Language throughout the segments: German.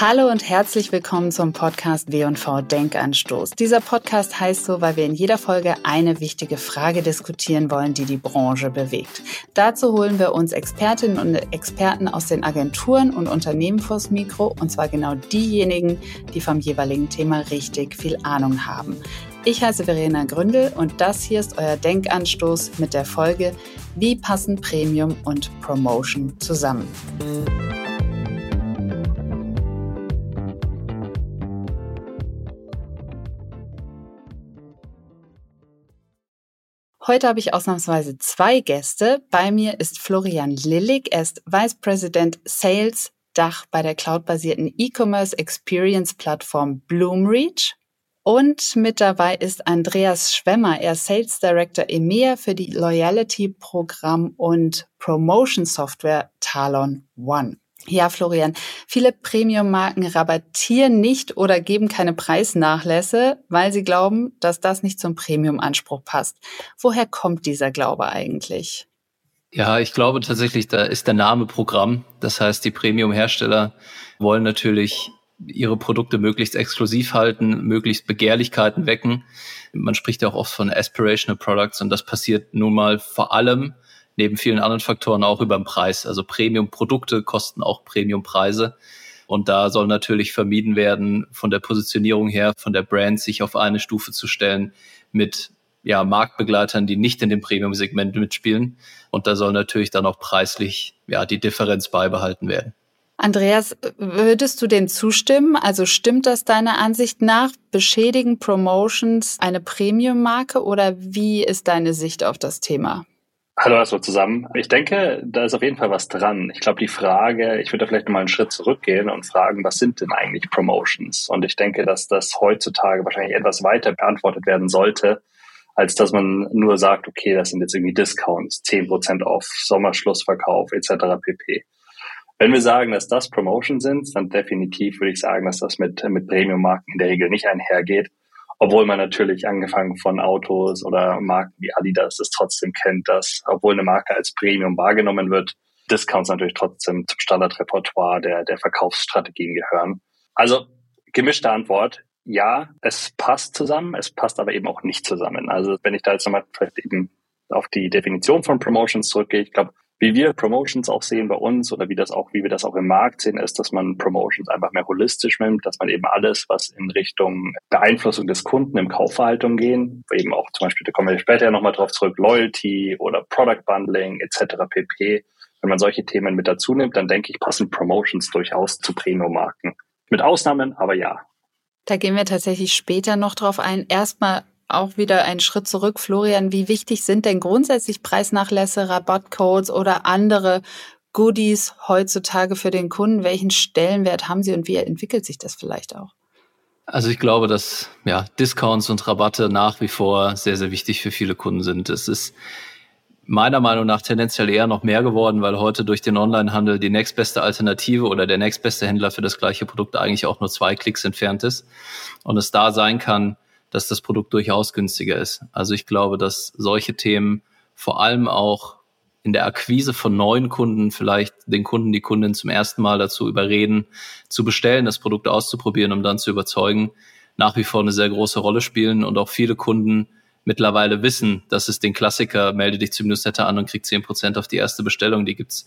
Hallo und herzlich willkommen zum Podcast W&V Denkanstoß. Dieser Podcast heißt so, weil wir in jeder Folge eine wichtige Frage diskutieren wollen, die die Branche bewegt. Dazu holen wir uns Expertinnen und Experten aus den Agenturen und Unternehmen vors Mikro, und zwar genau diejenigen, die vom jeweiligen Thema richtig viel Ahnung haben. Ich heiße Verena Gründel und das hier ist euer Denkanstoß mit der Folge Wie passen Premium und Promotion zusammen? Heute habe ich ausnahmsweise zwei Gäste. Bei mir ist Florian Lillig. Er ist Vice President Sales Dach bei der cloudbasierten E-Commerce Experience Plattform Bloomreach. Und mit dabei ist Andreas Schwemmer. Er ist Sales Director EMEA für die Loyalty Programm und Promotion Software Talon One. Ja, Florian, viele Premium-Marken rabattieren nicht oder geben keine Preisnachlässe, weil sie glauben, dass das nicht zum Premium-Anspruch passt. Woher kommt dieser Glaube eigentlich? Ja, ich glaube tatsächlich, da ist der Name Programm. Das heißt, die Premium-Hersteller wollen natürlich ihre Produkte möglichst exklusiv halten, möglichst Begehrlichkeiten wecken. Man spricht ja auch oft von Aspirational Products und das passiert nun mal vor allem neben vielen anderen Faktoren auch über den Preis. Also Premium-Produkte kosten auch Premium-Preise. Und da soll natürlich vermieden werden, von der Positionierung her, von der Brand sich auf eine Stufe zu stellen mit ja, Marktbegleitern, die nicht in dem Premium-Segment mitspielen. Und da soll natürlich dann auch preislich ja, die Differenz beibehalten werden. Andreas, würdest du dem zustimmen? Also stimmt das deiner Ansicht nach? Beschädigen Promotions eine Premium-Marke oder wie ist deine Sicht auf das Thema? Hallo erstmal zusammen. Ich denke, da ist auf jeden Fall was dran. Ich glaube, die Frage, ich würde da vielleicht nochmal einen Schritt zurückgehen und fragen, was sind denn eigentlich Promotions? Und ich denke, dass das heutzutage wahrscheinlich etwas weiter beantwortet werden sollte, als dass man nur sagt, okay, das sind jetzt irgendwie Discounts, 10% auf Sommerschlussverkauf etc. pp. Wenn wir sagen, dass das Promotions sind, dann definitiv würde ich sagen, dass das mit, mit Premium-Marken in der Regel nicht einhergeht. Obwohl man natürlich angefangen von Autos oder Marken wie Adidas es trotzdem kennt, dass, obwohl eine Marke als Premium wahrgenommen wird, Discounts natürlich trotzdem zum Standardrepertoire der, der Verkaufsstrategien gehören. Also gemischte Antwort. Ja, es passt zusammen, es passt aber eben auch nicht zusammen. Also wenn ich da jetzt nochmal vielleicht eben auf die Definition von Promotions zurückgehe, ich glaube, wie wir Promotions auch sehen bei uns oder wie das auch, wie wir das auch im Markt sehen, ist, dass man Promotions einfach mehr holistisch nimmt, dass man eben alles, was in Richtung Beeinflussung des Kunden im Kaufverhaltung gehen, eben auch zum Beispiel, da kommen wir später ja nochmal drauf zurück, Loyalty oder Product Bundling etc. pp. Wenn man solche Themen mit dazu nimmt, dann denke ich, passen Promotions durchaus zu Premium-Marken. Mit Ausnahmen, aber ja. Da gehen wir tatsächlich später noch drauf ein. Erstmal auch wieder einen Schritt zurück. Florian, wie wichtig sind denn grundsätzlich Preisnachlässe, Rabattcodes oder andere Goodies heutzutage für den Kunden? Welchen Stellenwert haben sie und wie entwickelt sich das vielleicht auch? Also ich glaube, dass ja, Discounts und Rabatte nach wie vor sehr, sehr wichtig für viele Kunden sind. Es ist meiner Meinung nach tendenziell eher noch mehr geworden, weil heute durch den Onlinehandel die nächstbeste Alternative oder der nächstbeste Händler für das gleiche Produkt eigentlich auch nur zwei Klicks entfernt ist und es da sein kann, dass das Produkt durchaus günstiger ist. Also ich glaube, dass solche Themen vor allem auch in der Akquise von neuen Kunden vielleicht den Kunden, die Kundin zum ersten Mal dazu überreden, zu bestellen, das Produkt auszuprobieren, um dann zu überzeugen, nach wie vor eine sehr große Rolle spielen und auch viele Kunden mittlerweile wissen, dass es den Klassiker, melde dich zum Newsletter an und krieg zehn Prozent auf die erste Bestellung, die gibt's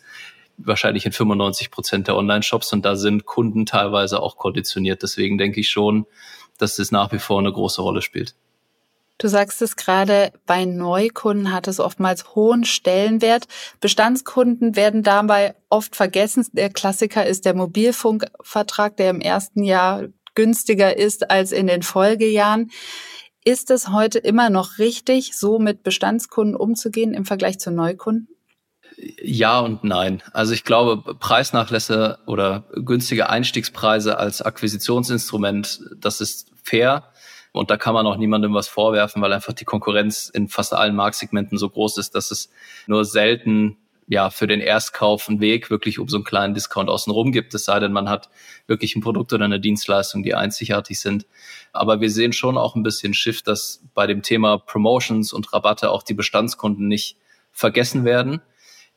wahrscheinlich in 95 Prozent der Online-Shops und da sind Kunden teilweise auch konditioniert. Deswegen denke ich schon, dass das nach wie vor eine große Rolle spielt. Du sagst es gerade, bei Neukunden hat es oftmals hohen Stellenwert. Bestandskunden werden dabei oft vergessen. Der Klassiker ist der Mobilfunkvertrag, der im ersten Jahr günstiger ist als in den Folgejahren. Ist es heute immer noch richtig, so mit Bestandskunden umzugehen im Vergleich zu Neukunden? Ja und nein. Also ich glaube, Preisnachlässe oder günstige Einstiegspreise als Akquisitionsinstrument, das ist fair. Und da kann man auch niemandem was vorwerfen, weil einfach die Konkurrenz in fast allen Marktsegmenten so groß ist, dass es nur selten ja für den Erstkauf einen Weg wirklich um so einen kleinen Discount außenrum gibt, es sei denn, man hat wirklich ein Produkt oder eine Dienstleistung, die einzigartig sind. Aber wir sehen schon auch ein bisschen Shift, dass bei dem Thema Promotions und Rabatte auch die Bestandskunden nicht vergessen werden.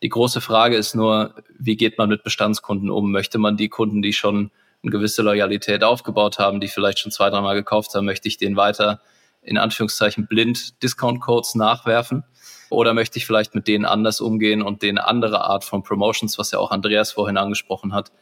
Die große Frage ist nur, wie geht man mit Bestandskunden um? Möchte man die Kunden, die schon eine gewisse Loyalität aufgebaut haben, die vielleicht schon zwei, dreimal gekauft haben, möchte ich denen weiter in Anführungszeichen blind Discount-Codes nachwerfen? Oder möchte ich vielleicht mit denen anders umgehen und denen andere Art von Promotions, was ja auch Andreas vorhin angesprochen hat,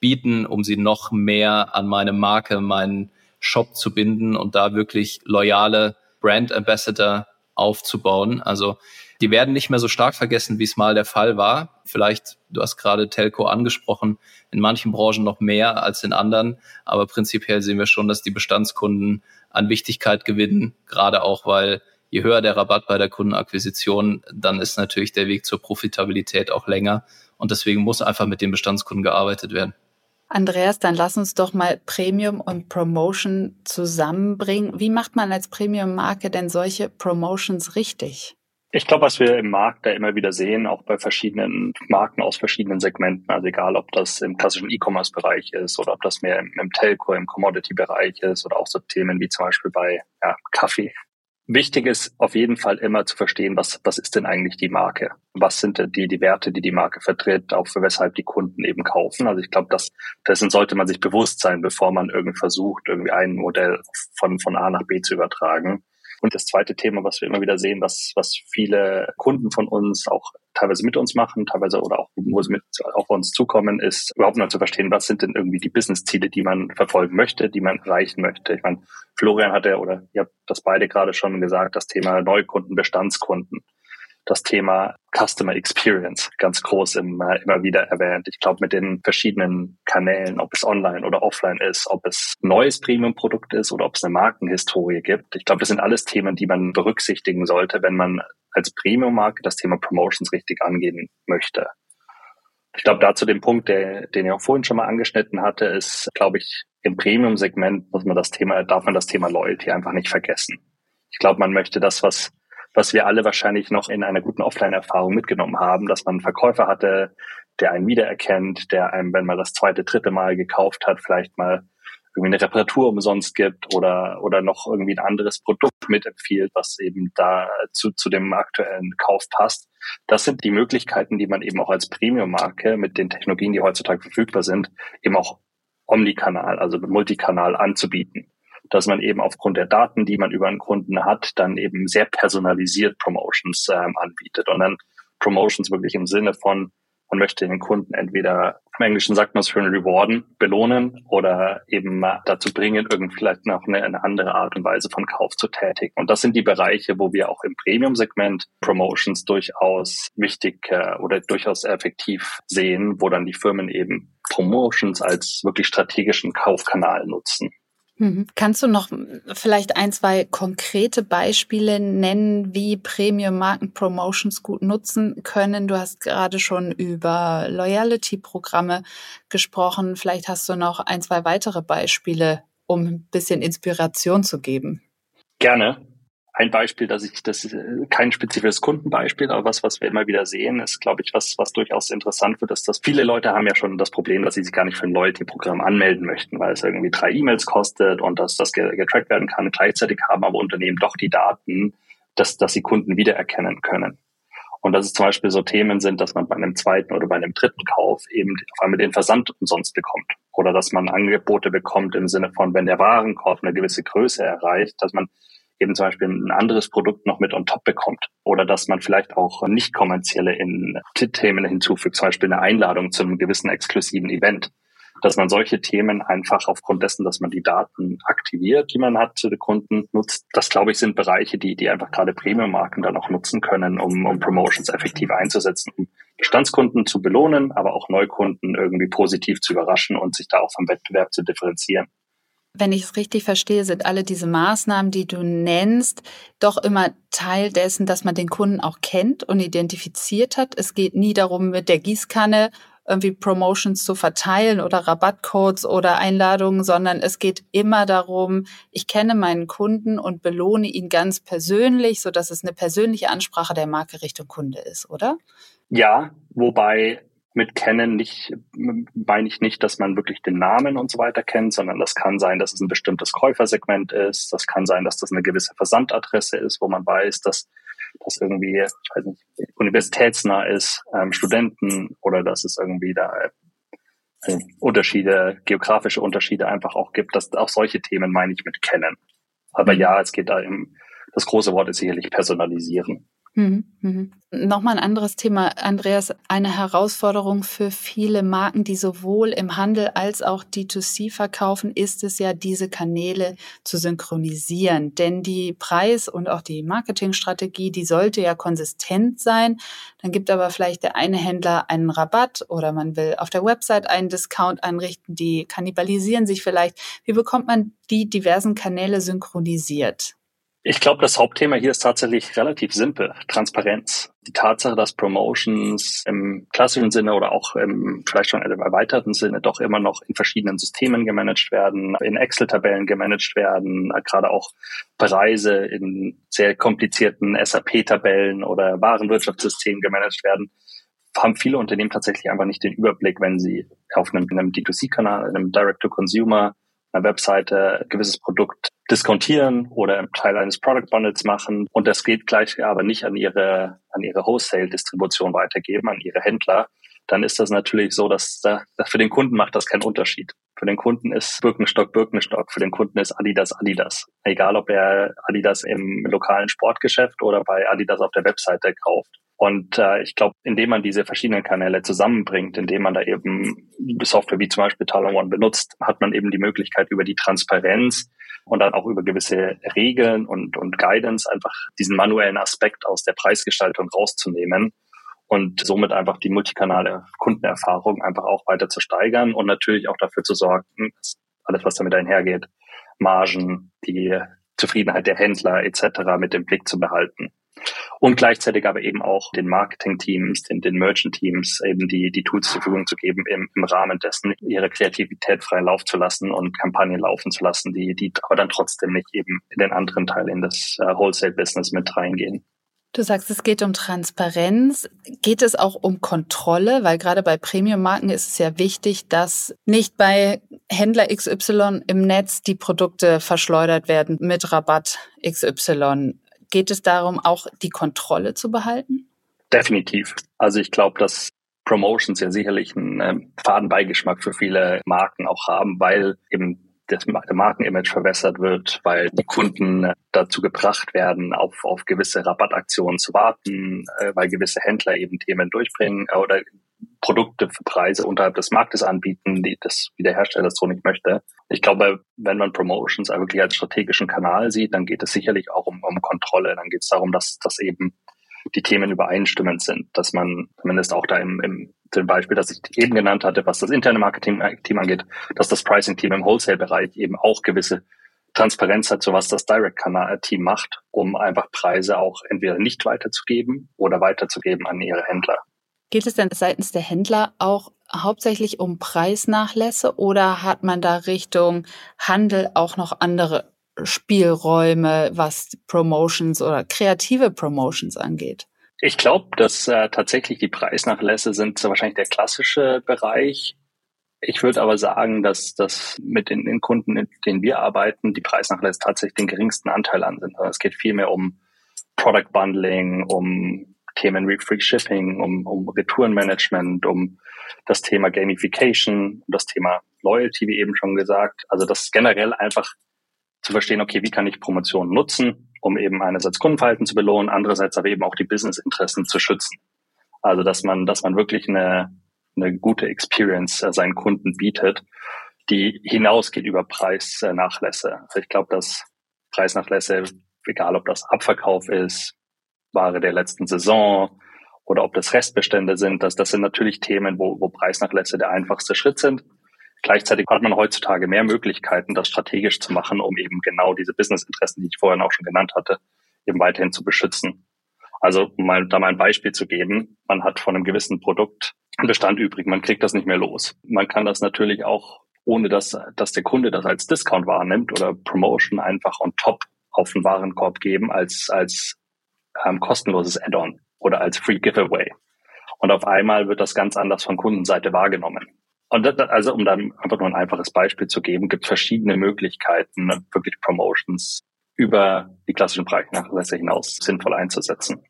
bieten, um sie noch mehr an meine Marke, meinen Shop zu binden und da wirklich loyale Brand Ambassador aufzubauen. Also die werden nicht mehr so stark vergessen, wie es mal der Fall war. Vielleicht, du hast gerade Telco angesprochen, in manchen Branchen noch mehr als in anderen, aber prinzipiell sehen wir schon, dass die Bestandskunden an Wichtigkeit gewinnen, gerade auch, weil je höher der Rabatt bei der Kundenakquisition, dann ist natürlich der Weg zur Profitabilität auch länger und deswegen muss einfach mit den Bestandskunden gearbeitet werden. Andreas, dann lass uns doch mal Premium und Promotion zusammenbringen. Wie macht man als Premium-Marke denn solche Promotions richtig? Ich glaube, was wir im Markt da immer wieder sehen, auch bei verschiedenen Marken aus verschiedenen Segmenten, also egal, ob das im klassischen E-Commerce-Bereich ist oder ob das mehr im, im Telco, im Commodity-Bereich ist oder auch so Themen wie zum Beispiel bei ja, Kaffee. Wichtig ist auf jeden Fall immer zu verstehen, was, was ist denn eigentlich die Marke? Was sind die, die Werte, die die Marke vertritt, auch für weshalb die Kunden eben kaufen? Also ich glaube, das, dessen sollte man sich bewusst sein, bevor man irgendwie versucht, irgendwie ein Modell von, von A nach B zu übertragen. Und das zweite Thema, was wir immer wieder sehen, was, was viele Kunden von uns auch teilweise mit uns machen, teilweise oder auch, wo sie mit auf uns zukommen, ist überhaupt mal zu verstehen, was sind denn irgendwie die Business-Ziele, die man verfolgen möchte, die man erreichen möchte. Ich meine, Florian hat ja, oder ihr habt das beide gerade schon gesagt, das Thema Neukunden, Bestandskunden das Thema Customer Experience ganz groß immer, immer wieder erwähnt. Ich glaube, mit den verschiedenen Kanälen, ob es online oder offline ist, ob es neues Premium-Produkt ist oder ob es eine Markenhistorie gibt. Ich glaube, das sind alles Themen, die man berücksichtigen sollte, wenn man als Premium-Marke das Thema Promotions richtig angehen möchte. Ich glaube, dazu den Punkt, der, den ich auch vorhin schon mal angeschnitten hatte, ist, glaube ich, im Premium-Segment muss man das Thema, darf man das Thema Loyalty einfach nicht vergessen. Ich glaube, man möchte das, was was wir alle wahrscheinlich noch in einer guten Offline-Erfahrung mitgenommen haben, dass man einen Verkäufer hatte, der einen wiedererkennt, der einem, wenn man das zweite, dritte Mal gekauft hat, vielleicht mal irgendwie eine Reparatur umsonst gibt oder, oder noch irgendwie ein anderes Produkt mitempfiehlt, was eben da zu, zu dem aktuellen Kauf passt. Das sind die Möglichkeiten, die man eben auch als Premium-Marke mit den Technologien, die heutzutage verfügbar sind, eben auch Omnikanal, also Multikanal anzubieten dass man eben aufgrund der Daten, die man über einen Kunden hat, dann eben sehr personalisiert Promotions ähm, anbietet und dann Promotions wirklich im Sinne von, man möchte den Kunden entweder im Englischen sagt man es für ein Rewarden, belohnen oder eben dazu bringen, irgendwie vielleicht noch eine, eine, andere Art und Weise von Kauf zu tätigen. Und das sind die Bereiche, wo wir auch im Premium-Segment Promotions durchaus wichtig äh, oder durchaus effektiv sehen, wo dann die Firmen eben Promotions als wirklich strategischen Kaufkanal nutzen. Mhm. Kannst du noch vielleicht ein, zwei konkrete Beispiele nennen, wie Premium-Marken Promotions gut nutzen können? Du hast gerade schon über Loyalty-Programme gesprochen. Vielleicht hast du noch ein, zwei weitere Beispiele, um ein bisschen Inspiration zu geben. Gerne ein Beispiel, dass ich, das äh, kein spezifisches Kundenbeispiel, aber was, was wir immer wieder sehen, ist, glaube ich, was, was durchaus interessant wird, ist, dass viele Leute haben ja schon das Problem, dass sie sich gar nicht für ein Loyalty-Programm anmelden möchten, weil es irgendwie drei E-Mails kostet und dass das getrackt werden kann. Gleichzeitig haben aber Unternehmen doch die Daten, dass, dass sie Kunden wiedererkennen können. Und dass es zum Beispiel so Themen sind, dass man bei einem zweiten oder bei einem dritten Kauf eben auf einmal den Versand umsonst bekommt. Oder dass man Angebote bekommt im Sinne von, wenn der Warenkorb eine gewisse Größe erreicht, dass man eben zum Beispiel ein anderes Produkt noch mit on top bekommt. Oder dass man vielleicht auch nicht kommerzielle in Themen hinzufügt, zum Beispiel eine Einladung zu einem gewissen exklusiven Event. Dass man solche Themen einfach aufgrund dessen, dass man die Daten aktiviert, die man hat zu den Kunden nutzt. Das, glaube ich, sind Bereiche, die, die einfach gerade Premium-Marken dann auch nutzen können, um, um Promotions effektiv einzusetzen, um Bestandskunden zu belohnen, aber auch Neukunden irgendwie positiv zu überraschen und sich da auch vom Wettbewerb zu differenzieren wenn ich es richtig verstehe, sind alle diese Maßnahmen, die du nennst, doch immer Teil dessen, dass man den Kunden auch kennt und identifiziert hat. Es geht nie darum, mit der Gießkanne irgendwie Promotions zu verteilen oder Rabattcodes oder Einladungen, sondern es geht immer darum, ich kenne meinen Kunden und belohne ihn ganz persönlich, so dass es eine persönliche Ansprache der Marke Richtung Kunde ist, oder? Ja, wobei mit kennen nicht, meine ich nicht, dass man wirklich den Namen und so weiter kennt, sondern das kann sein, dass es ein bestimmtes Käufersegment ist. Das kann sein, dass das eine gewisse Versandadresse ist, wo man weiß, dass das irgendwie, ich weiß nicht, universitätsnah ist, ähm, Studenten oder dass es irgendwie da äh, Unterschiede, geografische Unterschiede einfach auch gibt. dass auch solche Themen meine ich mit kennen. Aber mhm. ja, es geht da im, das große Wort ist sicherlich personalisieren. Mhm, mhm. Nochmal ein anderes Thema, Andreas. Eine Herausforderung für viele Marken, die sowohl im Handel als auch D2C verkaufen, ist es ja, diese Kanäle zu synchronisieren. Denn die Preis- und auch die Marketingstrategie, die sollte ja konsistent sein. Dann gibt aber vielleicht der eine Händler einen Rabatt oder man will auf der Website einen Discount einrichten. Die kannibalisieren sich vielleicht. Wie bekommt man die diversen Kanäle synchronisiert? Ich glaube, das Hauptthema hier ist tatsächlich relativ simpel. Transparenz. Die Tatsache, dass Promotions im klassischen Sinne oder auch im vielleicht schon im erweiterten Sinne doch immer noch in verschiedenen Systemen gemanagt werden, in Excel-Tabellen gemanagt werden, gerade auch Preise in sehr komplizierten SAP-Tabellen oder Warenwirtschaftssystemen gemanagt werden, haben viele Unternehmen tatsächlich einfach nicht den Überblick, wenn sie auf einem, einem D2C-Kanal, einem Direct-to-Consumer einer Webseite ein gewisses Produkt diskontieren oder einen Teil eines Product Bundles machen und das geht gleich aber nicht an ihre, an ihre Wholesale-Distribution weitergeben, an ihre Händler, dann ist das natürlich so, dass da, für den Kunden macht das keinen Unterschied. Für den Kunden ist Birkenstock Birkenstock, für den Kunden ist Adidas Adidas. Egal, ob er Adidas im lokalen Sportgeschäft oder bei Adidas auf der Webseite kauft. Und äh, ich glaube, indem man diese verschiedenen Kanäle zusammenbringt, indem man da eben Software wie zum Beispiel Talon One benutzt, hat man eben die Möglichkeit über die Transparenz und dann auch über gewisse Regeln und, und Guidance einfach diesen manuellen Aspekt aus der Preisgestaltung rauszunehmen und somit einfach die multikanale Kundenerfahrung einfach auch weiter zu steigern und natürlich auch dafür zu sorgen, dass alles, was damit einhergeht, Margen, die Zufriedenheit der Händler etc. mit dem Blick zu behalten. Und gleichzeitig aber eben auch den Marketing-Teams, den, den Merchant-Teams eben die, die Tools zur Verfügung zu geben, im, im Rahmen dessen ihre Kreativität frei Lauf zu lassen und Kampagnen laufen zu lassen, die, die aber dann trotzdem nicht eben in den anderen Teil in das uh, Wholesale-Business mit reingehen. Du sagst, es geht um Transparenz. Geht es auch um Kontrolle? Weil gerade bei Premium-Marken ist es ja wichtig, dass nicht bei Händler XY im Netz die Produkte verschleudert werden mit Rabatt XY. Geht es darum, auch die Kontrolle zu behalten? Definitiv. Also ich glaube, dass Promotions ja sicherlich einen äh, Fadenbeigeschmack für viele Marken auch haben, weil eben das Markenimage verwässert wird, weil die Kunden äh, dazu gebracht werden, auf, auf gewisse Rabattaktionen zu warten, äh, weil gewisse Händler eben Themen durchbringen oder Produkte für Preise unterhalb des Marktes anbieten, die das wie der Hersteller so nicht möchte. Ich glaube, wenn man Promotions wirklich als strategischen Kanal sieht, dann geht es sicherlich auch um, um Kontrolle. Dann geht es darum, dass, dass eben die Themen übereinstimmend sind, dass man zumindest auch da im, im dem Beispiel, das ich eben genannt hatte, was das interne Marketing-Team angeht, dass das Pricing-Team im Wholesale-Bereich eben auch gewisse Transparenz hat, so was das Direct-Team macht, um einfach Preise auch entweder nicht weiterzugeben oder weiterzugeben an ihre Händler. Geht es denn seitens der Händler auch hauptsächlich um Preisnachlässe oder hat man da Richtung Handel auch noch andere Spielräume, was Promotions oder kreative Promotions angeht? Ich glaube, dass äh, tatsächlich die Preisnachlässe sind wahrscheinlich der klassische Bereich. Ich würde aber sagen, dass das mit den, den, Kunden, mit denen wir arbeiten, die Preisnachlässe tatsächlich den geringsten Anteil an sind. Es geht vielmehr um Product Bundling, um Themen wie Free Shipping, um, um Retourenmanagement, um das Thema Gamification, um das Thema Loyalty, wie eben schon gesagt. Also das generell einfach zu verstehen, okay, wie kann ich Promotionen nutzen, um eben einerseits Kundenverhalten zu belohnen, andererseits aber eben auch die Businessinteressen zu schützen. Also dass man, dass man wirklich eine, eine gute Experience äh, seinen Kunden bietet, die hinausgeht über Preisnachlässe. Also ich glaube, dass Preisnachlässe, egal ob das Abverkauf ist, Ware der letzten Saison oder ob das Restbestände sind, dass das sind natürlich Themen, wo, wo Preisnachlässe der einfachste Schritt sind. Gleichzeitig hat man heutzutage mehr Möglichkeiten, das strategisch zu machen, um eben genau diese Businessinteressen, die ich vorhin auch schon genannt hatte, eben weiterhin zu beschützen. Also um mal da mal ein Beispiel zu geben, man hat von einem gewissen Produkt einen Bestand übrig, man kriegt das nicht mehr los. Man kann das natürlich auch, ohne dass, dass der Kunde das als Discount wahrnimmt oder Promotion einfach on top auf den Warenkorb geben als, als ähm, kostenloses Add-on oder als Free Giveaway. Und auf einmal wird das ganz anders von Kundenseite wahrgenommen. Und das, also um dann einfach nur ein einfaches Beispiel zu geben, gibt verschiedene Möglichkeiten, wirklich Promotions über die klassischen Preisnachlässe hinaus sinnvoll einzusetzen.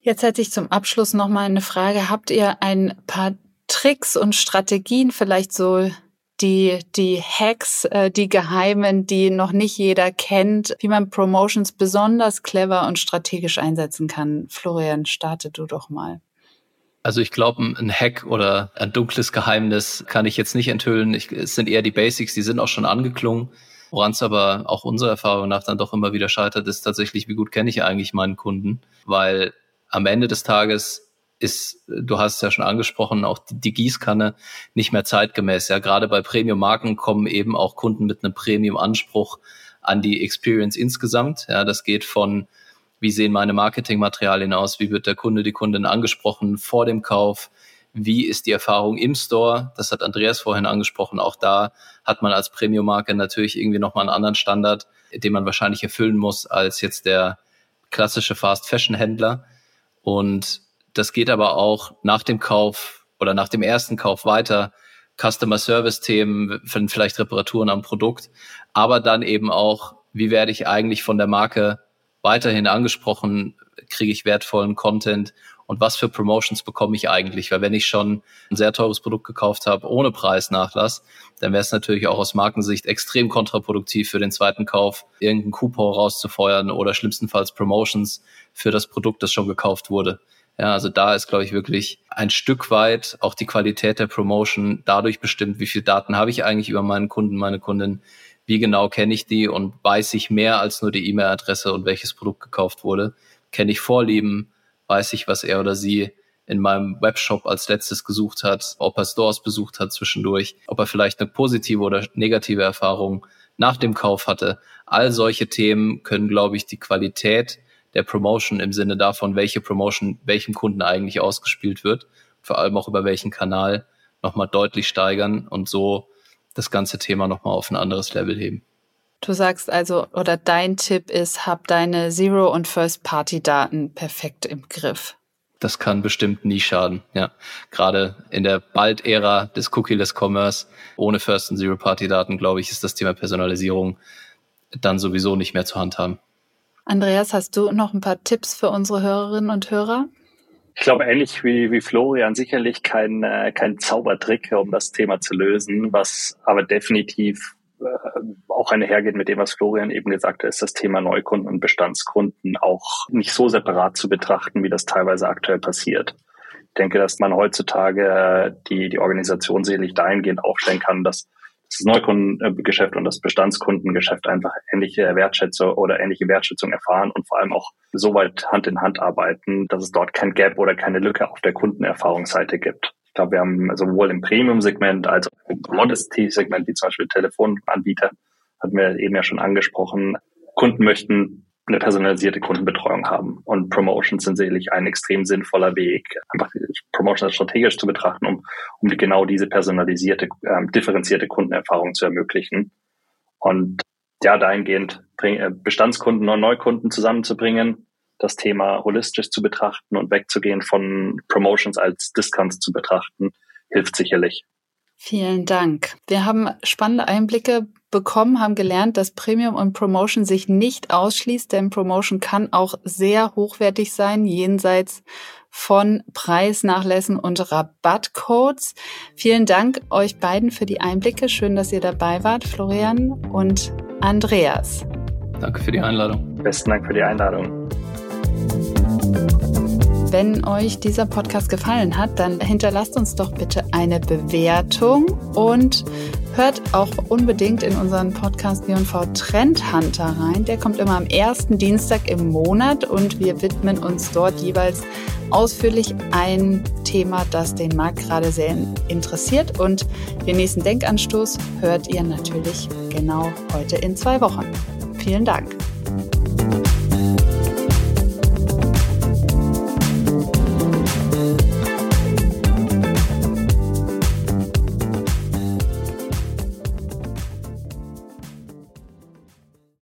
Jetzt hätte ich zum Abschluss noch mal eine Frage. Habt ihr ein paar Tricks und Strategien, vielleicht so die, die Hacks, äh, die Geheimen, die noch nicht jeder kennt, wie man Promotions besonders clever und strategisch einsetzen kann? Florian, starte du doch mal. Also ich glaube, ein Hack oder ein dunkles Geheimnis kann ich jetzt nicht enthüllen. Ich, es sind eher die Basics, die sind auch schon angeklungen. Woran es aber auch unserer Erfahrung nach dann doch immer wieder scheitert, ist tatsächlich, wie gut kenne ich eigentlich meinen Kunden? Weil am Ende des Tages ist, du hast es ja schon angesprochen, auch die, die Gießkanne nicht mehr zeitgemäß. Ja, gerade bei Premium-Marken kommen eben auch Kunden mit einem Premium-Anspruch an die Experience insgesamt. Ja, das geht von wie sehen meine Marketingmaterialien aus, wie wird der Kunde, die Kundin angesprochen vor dem Kauf, wie ist die Erfahrung im Store, das hat Andreas vorhin angesprochen, auch da hat man als Premium-Marke natürlich irgendwie nochmal einen anderen Standard, den man wahrscheinlich erfüllen muss als jetzt der klassische Fast-Fashion-Händler und das geht aber auch nach dem Kauf oder nach dem ersten Kauf weiter, Customer Service Themen, vielleicht Reparaturen am Produkt, aber dann eben auch, wie werde ich eigentlich von der Marke weiterhin angesprochen, kriege ich wertvollen Content und was für Promotions bekomme ich eigentlich? Weil wenn ich schon ein sehr teures Produkt gekauft habe ohne Preisnachlass, dann wäre es natürlich auch aus Markensicht extrem kontraproduktiv für den zweiten Kauf, irgendeinen Coupon rauszufeuern oder schlimmstenfalls Promotions für das Produkt, das schon gekauft wurde. Ja, also da ist, glaube ich, wirklich ein Stück weit auch die Qualität der Promotion dadurch bestimmt, wie viel Daten habe ich eigentlich über meinen Kunden, meine Kundin, wie genau kenne ich die und weiß ich mehr als nur die E-Mail-Adresse und welches Produkt gekauft wurde. Kenne ich Vorlieben, weiß ich, was er oder sie in meinem Webshop als letztes gesucht hat, ob er Stores besucht hat zwischendurch, ob er vielleicht eine positive oder negative Erfahrung nach dem Kauf hatte. All solche Themen können, glaube ich, die Qualität der Promotion im Sinne davon, welche Promotion welchem Kunden eigentlich ausgespielt wird, vor allem auch über welchen Kanal nochmal deutlich steigern und so das ganze Thema nochmal auf ein anderes Level heben. Du sagst also, oder dein Tipp ist, hab deine Zero- und First-Party-Daten perfekt im Griff. Das kann bestimmt nie schaden, ja. Gerade in der Bald-Ära des Cookie-less Commerce ohne First- und Zero-Party-Daten, glaube ich, ist das Thema Personalisierung dann sowieso nicht mehr zu handhaben. Andreas, hast du noch ein paar Tipps für unsere Hörerinnen und Hörer? Ich glaube, ähnlich wie, wie Florian, sicherlich kein, äh, kein Zaubertrick, um das Thema zu lösen, was aber definitiv äh, auch einhergeht mit dem, was Florian eben gesagt hat, ist das Thema Neukunden und Bestandskunden auch nicht so separat zu betrachten, wie das teilweise aktuell passiert. Ich denke, dass man heutzutage die, die Organisation sicherlich dahingehend aufstellen kann, dass das Neukundengeschäft und das Bestandskundengeschäft einfach ähnliche Wertschätzung oder ähnliche Wertschätzung erfahren und vor allem auch so weit Hand in Hand arbeiten, dass es dort kein Gap oder keine Lücke auf der Kundenerfahrungsseite gibt. Ich glaube, wir haben sowohl im Premium-Segment als auch im Commodity-Segment, wie zum Beispiel Telefonanbieter, hatten wir eben ja schon angesprochen, Kunden möchten eine personalisierte Kundenbetreuung haben. Und Promotions sind sicherlich ein extrem sinnvoller Weg, einfach Promotions strategisch zu betrachten, um, um genau diese personalisierte, ähm, differenzierte Kundenerfahrung zu ermöglichen. Und ja, dahingehend äh, Bestandskunden und Neukunden zusammenzubringen, das Thema holistisch zu betrachten und wegzugehen von Promotions als Discounts zu betrachten, hilft sicherlich. Vielen Dank. Wir haben spannende Einblicke bekommen, haben gelernt, dass Premium und Promotion sich nicht ausschließt, denn Promotion kann auch sehr hochwertig sein, jenseits von Preisnachlässen und Rabattcodes. Vielen Dank euch beiden für die Einblicke. Schön, dass ihr dabei wart, Florian und Andreas. Danke für die Einladung. Besten Dank für die Einladung. Wenn euch dieser Podcast gefallen hat, dann hinterlasst uns doch bitte eine Bewertung und hört auch unbedingt in unseren Podcast B&V Trend Hunter rein. Der kommt immer am ersten Dienstag im Monat und wir widmen uns dort jeweils ausführlich ein Thema, das den Markt gerade sehr interessiert. Und den nächsten Denkanstoß hört ihr natürlich genau heute in zwei Wochen. Vielen Dank.